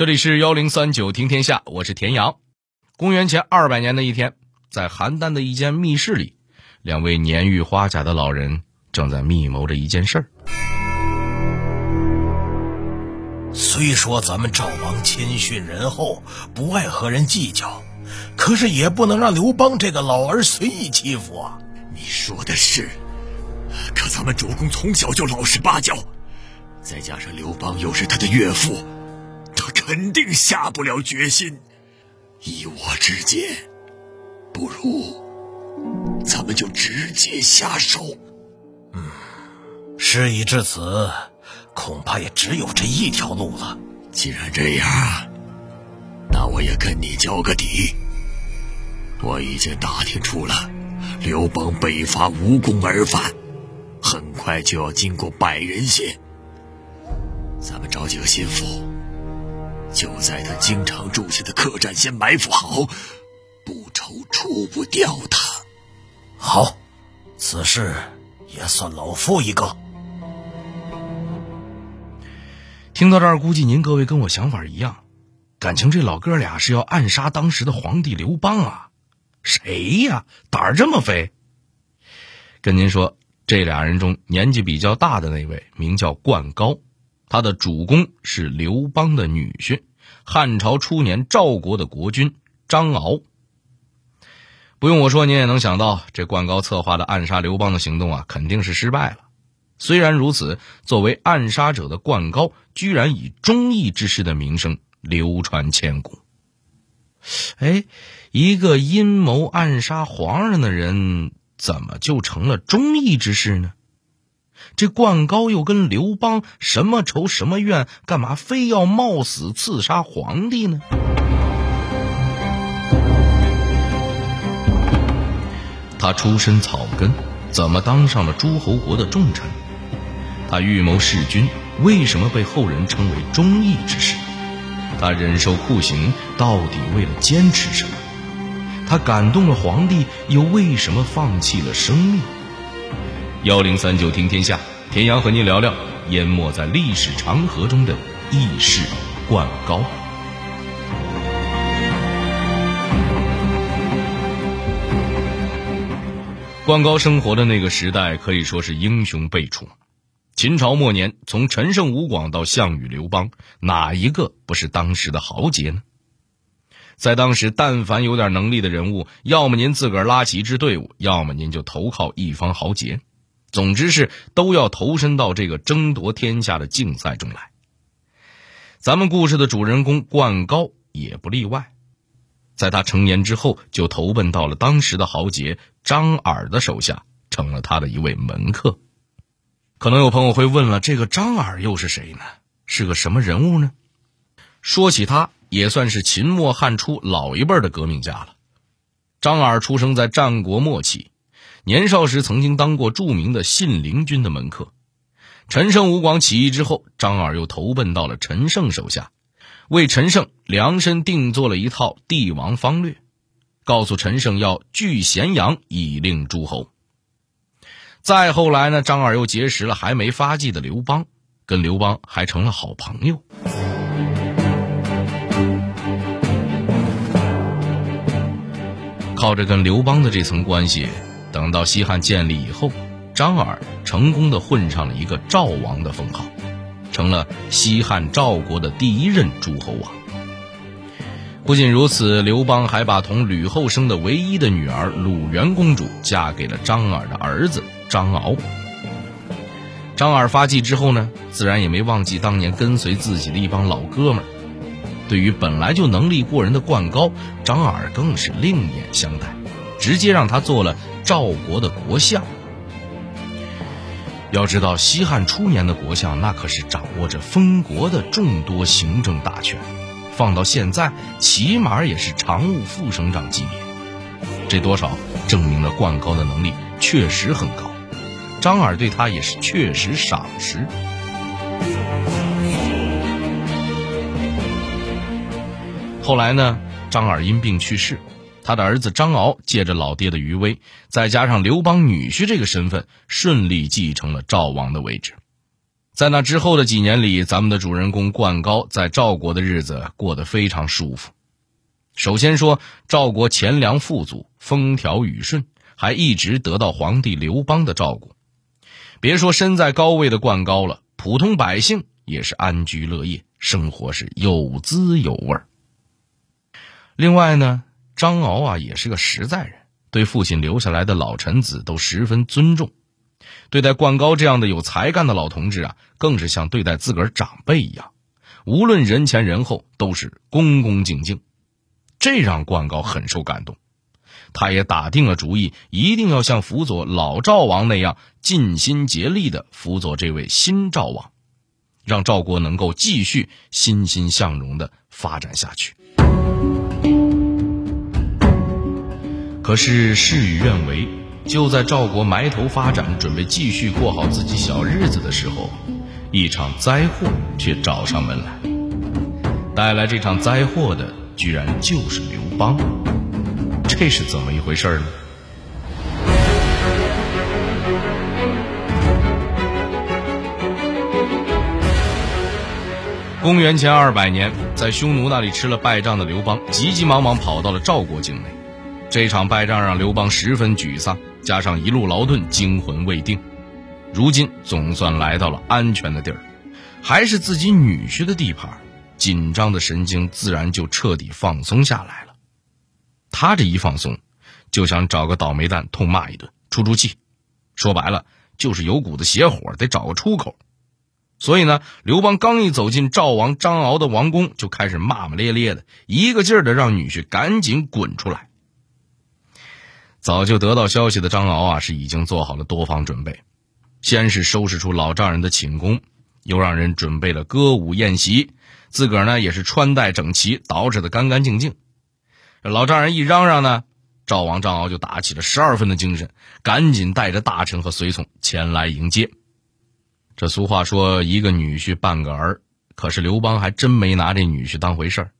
这里是幺零三九听天下，我是田阳。公元前二百年的一天，在邯郸的一间密室里，两位年逾花甲的老人正在密谋着一件事儿。虽说咱们赵王谦逊仁厚，不爱和人计较，可是也不能让刘邦这个老儿随意欺负啊！你说的是，可咱们主公从小就老实巴交，再加上刘邦又是他的岳父。他肯定下不了决心。依我之见，不如咱们就直接下手。嗯，事已至此，恐怕也只有这一条路了。既然这样，那我也跟你交个底。我已经打听出了，刘邦北伐无功而返，很快就要经过百人县。咱们找几个心腹。就在他经常住下的客栈先埋伏好，不愁除不掉他。好，此事也算老夫一个。听到这儿，估计您各位跟我想法一样，感情这老哥俩是要暗杀当时的皇帝刘邦啊？谁呀？胆儿这么肥？跟您说，这俩人中年纪比较大的那位名叫灌高。他的主公是刘邦的女婿，汉朝初年赵国的国君张敖。不用我说，您也能想到，这灌高策划的暗杀刘邦的行动啊，肯定是失败了。虽然如此，作为暗杀者的灌高，居然以忠义之士的名声流传千古。哎，一个阴谋暗杀皇上的人，怎么就成了忠义之士呢？这灌高又跟刘邦什么仇什么怨？干嘛非要冒死刺杀皇帝呢？他出身草根，怎么当上了诸侯国的重臣？他预谋弑君，为什么被后人称为忠义之士？他忍受酷刑，到底为了坚持什么？他感动了皇帝，又为什么放弃了生命？幺零三九听天下，田阳和您聊聊淹没在历史长河中的义士灌高。灌高生活的那个时代可以说是英雄辈出。秦朝末年，从陈胜吴广到项羽刘邦，哪一个不是当时的豪杰呢？在当时，但凡有点能力的人物，要么您自个儿拉起一支队伍，要么您就投靠一方豪杰。总之是都要投身到这个争夺天下的竞赛中来。咱们故事的主人公灌高也不例外，在他成年之后，就投奔到了当时的豪杰张耳的手下，成了他的一位门客。可能有朋友会问了，这个张耳又是谁呢？是个什么人物呢？说起他，也算是秦末汉初老一辈的革命家了。张耳出生在战国末期。年少时曾经当过著名的信陵君的门客，陈胜吴广起义之后，张耳又投奔到了陈胜手下，为陈胜量身定做了一套帝王方略，告诉陈胜要据咸阳以令诸侯。再后来呢，张耳又结识了还没发迹的刘邦，跟刘邦还成了好朋友。靠着跟刘邦的这层关系。等到西汉建立以后，张耳成功的混上了一个赵王的封号，成了西汉赵国的第一任诸侯王。不仅如此，刘邦还把同吕后生的唯一的女儿鲁元公主嫁给了张耳的儿子张敖。张耳发迹之后呢，自然也没忘记当年跟随自己的一帮老哥们儿。对于本来就能力过人的灌高，张耳更是另眼相待，直接让他做了。赵国的国相，要知道西汉初年的国相，那可是掌握着封国的众多行政大权，放到现在，起码也是常务副省长级别。这多少证明了灌高的能力确实很高，张耳对他也是确实赏识。后来呢，张耳因病去世。他的儿子张敖借着老爹的余威，再加上刘邦女婿这个身份，顺利继承了赵王的位置。在那之后的几年里，咱们的主人公灌高在赵国的日子过得非常舒服。首先说，赵国钱粮富足，风调雨顺，还一直得到皇帝刘邦的照顾。别说身在高位的灌高了，普通百姓也是安居乐业，生活是有滋有味儿。另外呢，张敖啊也是个实在人，对父亲留下来的老臣子都十分尊重。对待灌高这样的有才干的老同志啊，更是像对待自个儿长辈一样，无论人前人后都是恭恭敬敬，这让灌高很受感动。他也打定了主意，一定要像辅佐老赵王那样尽心竭力的辅佐这位新赵王，让赵国能够继续欣欣向荣的发展下去。可是事与愿违。就在赵国埋头发展，准备继续过好自己小日子的时候，一场灾祸却找上门来。带来这场灾祸的，居然就是刘邦。这是怎么一回事呢？公元前二百年，在匈奴那里吃了败仗的刘邦，急急忙忙跑到了赵国境内。这场败仗让刘邦十分沮丧。加上一路劳顿，惊魂未定，如今总算来到了安全的地儿，还是自己女婿的地盘，紧张的神经自然就彻底放松下来了。他这一放松，就想找个倒霉蛋痛骂一顿，出出气。说白了，就是有股子邪火，得找个出口。所以呢，刘邦刚一走进赵王张敖的王宫，就开始骂骂咧咧的，一个劲儿的让女婿赶紧滚出来。早就得到消息的张敖啊，是已经做好了多方准备，先是收拾出老丈人的寝宫，又让人准备了歌舞宴席，自个儿呢也是穿戴整齐，捯饬的干干净净。老丈人一嚷嚷呢，赵王张敖就打起了十二分的精神，赶紧带着大臣和随从前来迎接。这俗话说一个女婿半个儿，可是刘邦还真没拿这女婿当回事儿。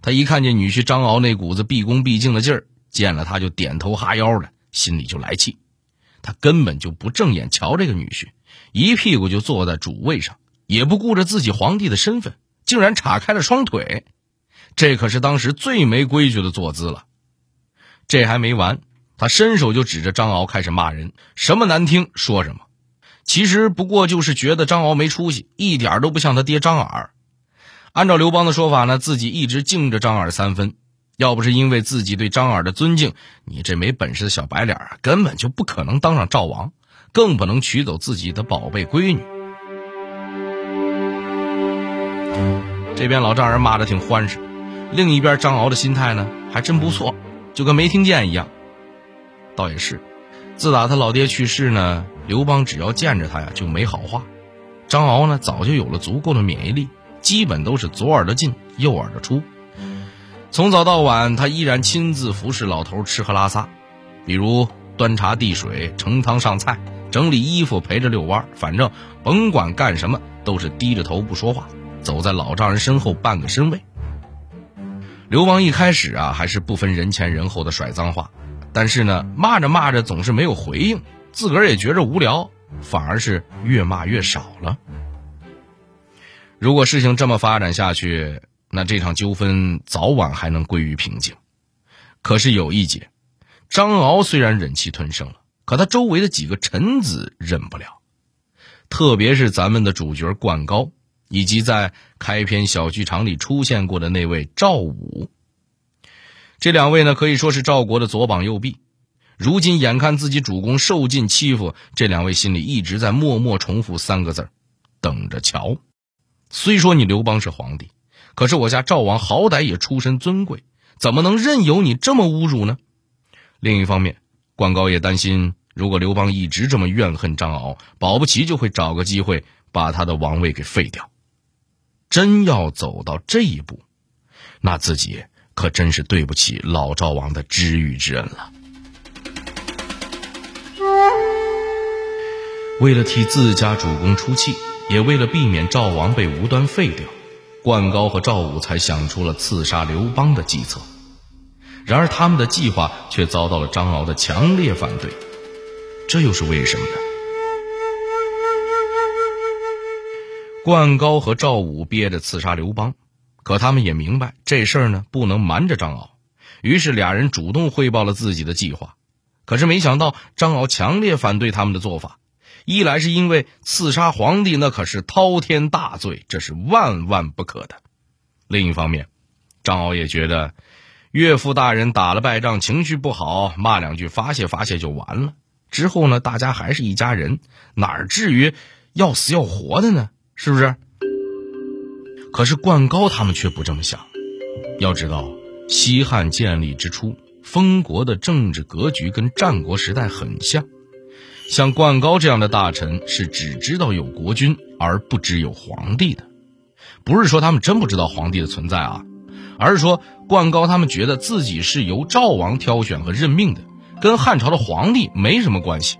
他一看见女婿张敖那股子毕恭毕敬的劲儿。见了他就点头哈腰的，心里就来气。他根本就不正眼瞧这个女婿，一屁股就坐在主位上，也不顾着自己皇帝的身份，竟然岔开了双腿。这可是当时最没规矩的坐姿了。这还没完，他伸手就指着张敖开始骂人，什么难听说什么。其实不过就是觉得张敖没出息，一点都不像他爹张耳。按照刘邦的说法呢，自己一直敬着张耳三分。要不是因为自己对张耳的尊敬，你这没本事的小白脸啊，根本就不可能当上赵王，更不能娶走自己的宝贝闺女。这边老丈人骂的挺欢实，另一边张敖的心态呢还真不错，就跟没听见一样。倒也是，自打他老爹去世呢，刘邦只要见着他呀就没好话。张敖呢早就有了足够的免疫力，基本都是左耳朵进右耳朵出。从早到晚，他依然亲自服侍老头吃喝拉撒，比如端茶递水、盛汤上菜、整理衣服、陪着遛弯反正甭管干什么，都是低着头不说话，走在老丈人身后半个身位。刘邦一开始啊，还是不分人前人后的甩脏话，但是呢，骂着骂着总是没有回应，自个儿也觉着无聊，反而是越骂越少了。如果事情这么发展下去，那这场纠纷早晚还能归于平静，可是有一节，张敖虽然忍气吞声了，可他周围的几个臣子忍不了，特别是咱们的主角灌高，以及在开篇小剧场里出现过的那位赵武，这两位呢可以说是赵国的左膀右臂，如今眼看自己主公受尽欺负，这两位心里一直在默默重复三个字等着瞧。虽说你刘邦是皇帝。可是我家赵王好歹也出身尊贵，怎么能任由你这么侮辱呢？另一方面，关高也担心，如果刘邦一直这么怨恨张敖，保不齐就会找个机会把他的王位给废掉。真要走到这一步，那自己可真是对不起老赵王的知遇之恩了。为了替自家主公出气，也为了避免赵王被无端废掉。灌高和赵武才想出了刺杀刘邦的计策，然而他们的计划却遭到了张敖的强烈反对，这又是为什么呢？冠高和赵武憋着刺杀刘邦，可他们也明白这事儿呢不能瞒着张敖，于是俩人主动汇报了自己的计划。可是没想到张敖强烈反对他们的做法，一来是因为刺杀皇帝那可是滔天大罪，这是万万不可的；另一方面，张敖也觉得。岳父大人打了败仗，情绪不好，骂两句发泄发泄就完了。之后呢，大家还是一家人，哪至于要死要活的呢？是不是？可是冠高他们却不这么想。要知道，西汉建立之初，封国的政治格局跟战国时代很像。像冠高这样的大臣，是只知道有国君而不知有皇帝的。不是说他们真不知道皇帝的存在啊。而是说，冠高他们觉得自己是由赵王挑选和任命的，跟汉朝的皇帝没什么关系。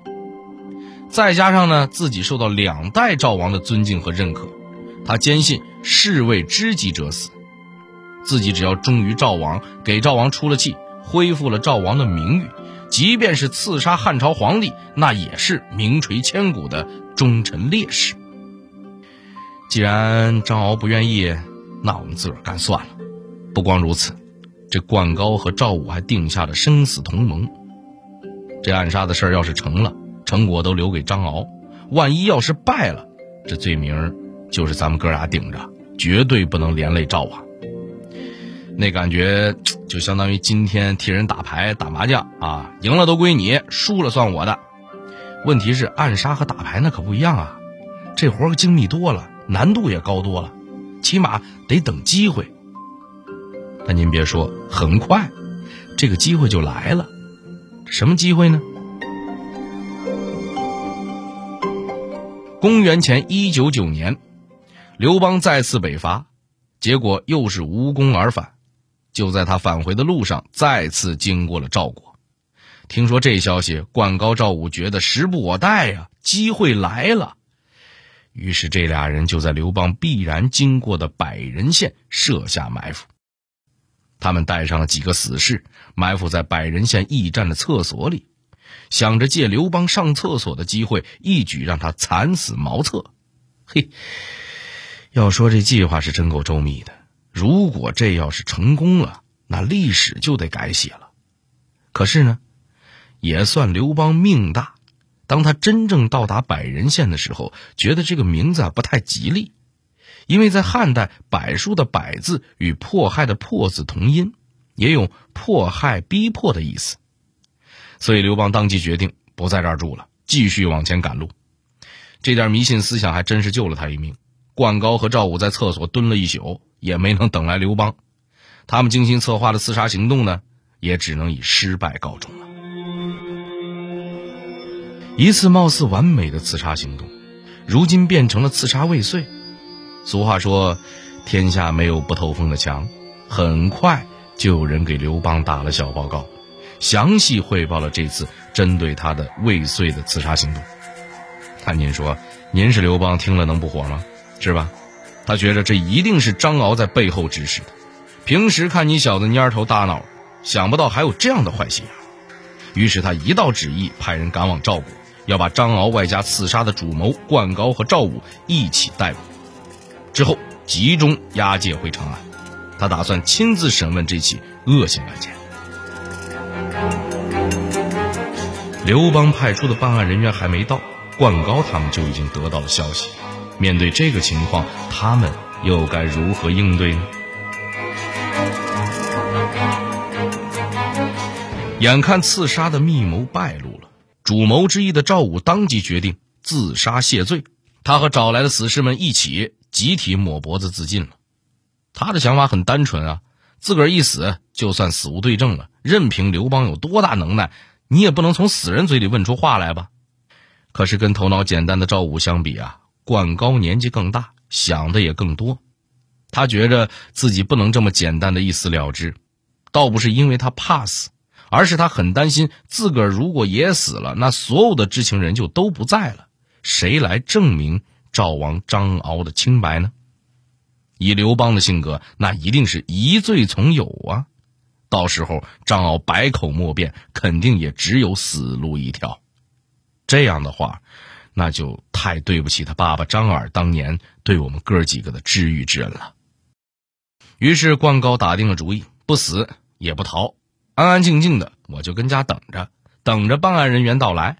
再加上呢，自己受到两代赵王的尊敬和认可，他坚信士为知己者死，自己只要忠于赵王，给赵王出了气，恢复了赵王的名誉，即便是刺杀汉朝皇帝，那也是名垂千古的忠臣烈士。既然张敖不愿意，那我们自个儿干算了。不光如此，这冠高和赵武还定下了生死同盟。这暗杀的事儿要是成了，成果都留给张敖；万一要是败了，这罪名就是咱们哥俩顶着，绝对不能连累赵王。那感觉就相当于今天替人打牌、打麻将啊，赢了都归你，输了算我的。问题是暗杀和打牌那可不一样啊，这活儿精密多了，难度也高多了，起码得等机会。但您别说，很快，这个机会就来了。什么机会呢？公元前一九九年，刘邦再次北伐，结果又是无功而返。就在他返回的路上，再次经过了赵国。听说这消息，冠高、赵武觉得时不我待呀，机会来了。于是这俩人就在刘邦必然经过的百人县设下埋伏。他们带上了几个死士，埋伏在百人县驿站的厕所里，想着借刘邦上厕所的机会，一举让他惨死茅厕。嘿，要说这计划是真够周密的。如果这要是成功了，那历史就得改写了。可是呢，也算刘邦命大。当他真正到达百人县的时候，觉得这个名字啊不太吉利。因为在汉代，柏树的“柏”字与迫害的“迫”字同音，也有迫害、逼迫的意思，所以刘邦当即决定不在这儿住了，继续往前赶路。这点迷信思想还真是救了他一命。冠高和赵武在厕所蹲了一宿，也没能等来刘邦。他们精心策划的刺杀行动呢，也只能以失败告终了。一次貌似完美的刺杀行动，如今变成了刺杀未遂。俗话说：“天下没有不透风的墙。”很快就有人给刘邦打了小报告，详细汇报了这次针对他的未遂的刺杀行动。那您说，您是刘邦，听了能不火吗？是吧？他觉得这一定是张敖在背后指使的。平时看你小子蔫头大脑，想不到还有这样的坏心眼。于是他一道旨意，派人赶往赵国，要把张敖外加刺杀的主谋冠高和赵武一起逮捕。之后集中押解回长安，他打算亲自审问这起恶性案件。刘邦派出的办案人员还没到，冠高他们就已经得到了消息。面对这个情况，他们又该如何应对呢？眼看刺杀的密谋败露了，主谋之一的赵武当即决定自杀谢罪。他和找来的死士们一起。集体抹脖子自尽了。他的想法很单纯啊，自个儿一死，就算死无对证了。任凭刘邦有多大能耐，你也不能从死人嘴里问出话来吧？可是跟头脑简单的赵武相比啊，冠高年纪更大，想的也更多。他觉着自己不能这么简单的一死了之，倒不是因为他怕死，而是他很担心自个儿如果也死了，那所有的知情人就都不在了，谁来证明？赵王张敖的清白呢？以刘邦的性格，那一定是疑罪从有啊！到时候张敖百口莫辩，肯定也只有死路一条。这样的话，那就太对不起他爸爸张耳当年对我们哥几个的知遇之恩了。于是冠高打定了主意，不死也不逃，安安静静的，我就跟家等着，等着办案人员到来。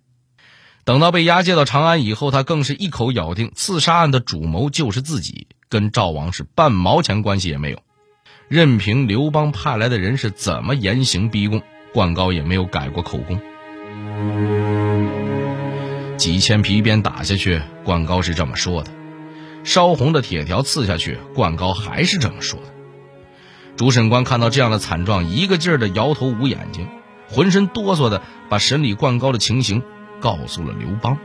等到被押解到长安以后，他更是一口咬定刺杀案的主谋就是自己，跟赵王是半毛钱关系也没有。任凭刘邦派来的人是怎么严刑逼供，冠高也没有改过口供。几千皮鞭打下去，灌高是这么说的；烧红的铁条刺下去，灌高还是这么说的。主审官看到这样的惨状，一个劲儿的摇头捂眼睛，浑身哆嗦的把审理灌高的情形。告诉了刘邦。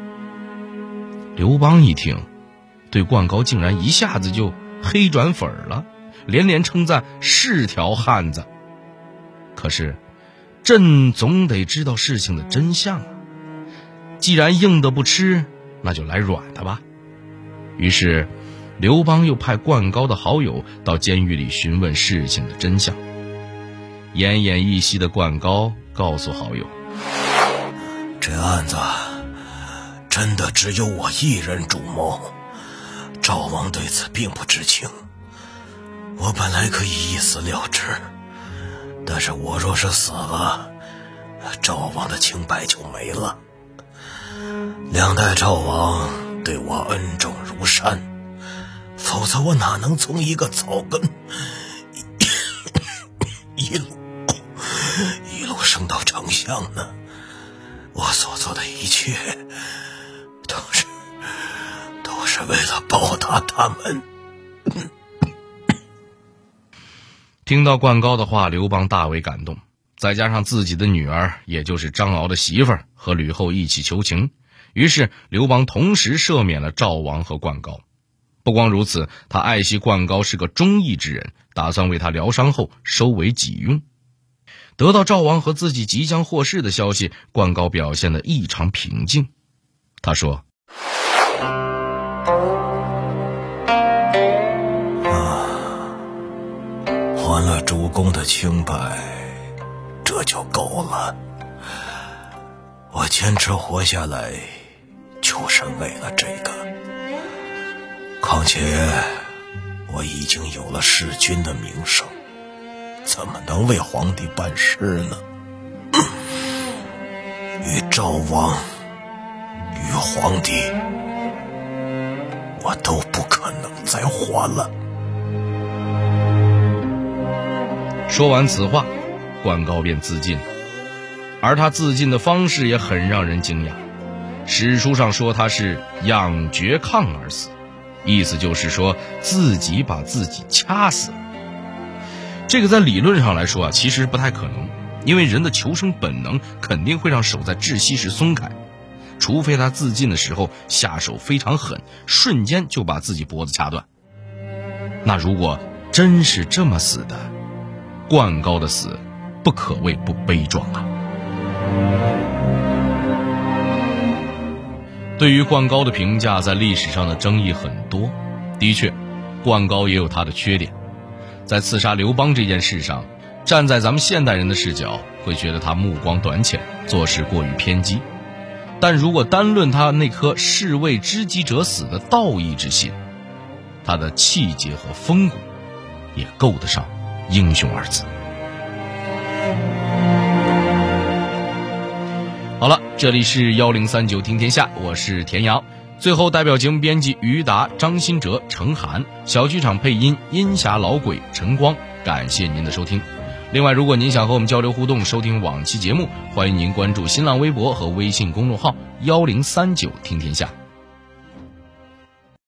刘邦一听，对灌高竟然一下子就黑转粉了，连连称赞是条汉子。可是，朕总得知道事情的真相啊！既然硬的不吃，那就来软的吧。于是，刘邦又派冠高的好友到监狱里询问事情的真相。奄奄一息的冠高告诉好友。这案子真的只有我一人主谋，赵王对此并不知情。我本来可以一死了之，但是我若是死了，赵王的清白就没了。两代赵王对我恩重如山，否则我哪能从一个草根 一路一路升到丞相呢？我所做的一切，都是都是为了报答他们。听到冠高的话，刘邦大为感动，再加上自己的女儿，也就是张敖的媳妇儿，和吕后一起求情，于是刘邦同时赦免了赵王和冠高。不光如此，他爱惜冠高是个忠义之人，打算为他疗伤后收为己用。得到赵王和自己即将获释的消息，冠高表现得异常平静。他说：“啊，还了主公的清白，这就够了。我坚持活下来，是为了这个。况且，我已经有了弑君的名声。”怎么能为皇帝办事呢？与赵王，与皇帝，我都不可能再还了。说完此话，冠高便自尽了。而他自尽的方式也很让人惊讶。史书上说他是仰绝炕而死，意思就是说自己把自己掐死了。这个在理论上来说啊，其实不太可能，因为人的求生本能肯定会让手在窒息时松开，除非他自尽的时候下手非常狠，瞬间就把自己脖子掐断。那如果真是这么死的，冠高的死不可谓不悲壮啊。对于冠高的评价，在历史上的争议很多。的确，冠高也有他的缺点。在刺杀刘邦这件事上，站在咱们现代人的视角，会觉得他目光短浅，做事过于偏激。但如果单论他那颗士为知己者死的道义之心，他的气节和风骨，也够得上英雄二字。这里是幺零三九听天下，我是田阳。最后，代表节目编辑于达、张新哲、程涵，小剧场配音阴霞老鬼陈光，感谢您的收听。另外，如果您想和我们交流互动、收听往期节目，欢迎您关注新浪微博和微信公众号幺零三九听天下。